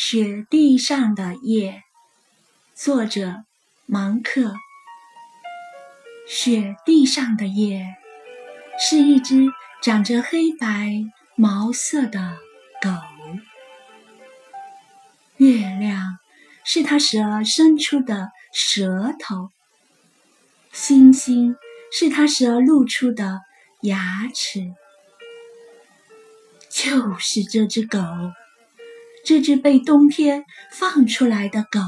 雪地上的夜，作者芒克。雪地上的夜，是一只长着黑白毛色的狗。月亮是它时而伸出的舌头，星星是它时而露出的牙齿。就是这只狗。这只被冬天放出来的狗，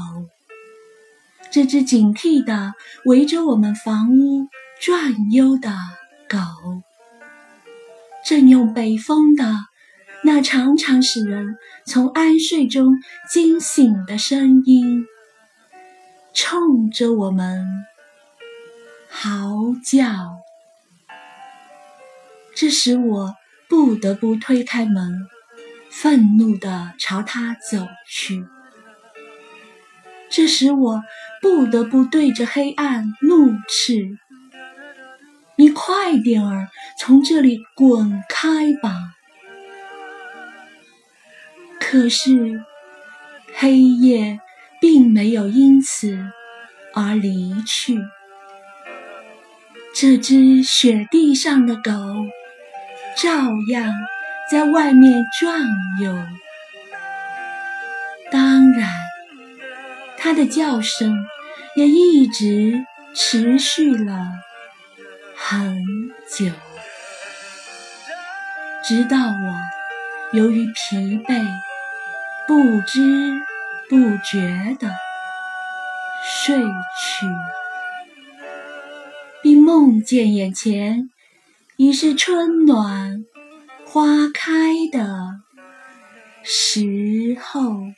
这只警惕地围着我们房屋转悠的狗，正用北风的那常常使人从安睡中惊醒的声音，冲着我们嚎叫。这使我不得不推开门。愤怒地朝他走去，这使我不得不对着黑暗怒斥：“你快点儿从这里滚开吧！”可是黑夜并没有因此而离去，这只雪地上的狗照样。在外面转悠，当然，它的叫声也一直持续了很久，直到我由于疲惫，不知不觉地睡去，并梦见眼前已是春暖。花开的时候。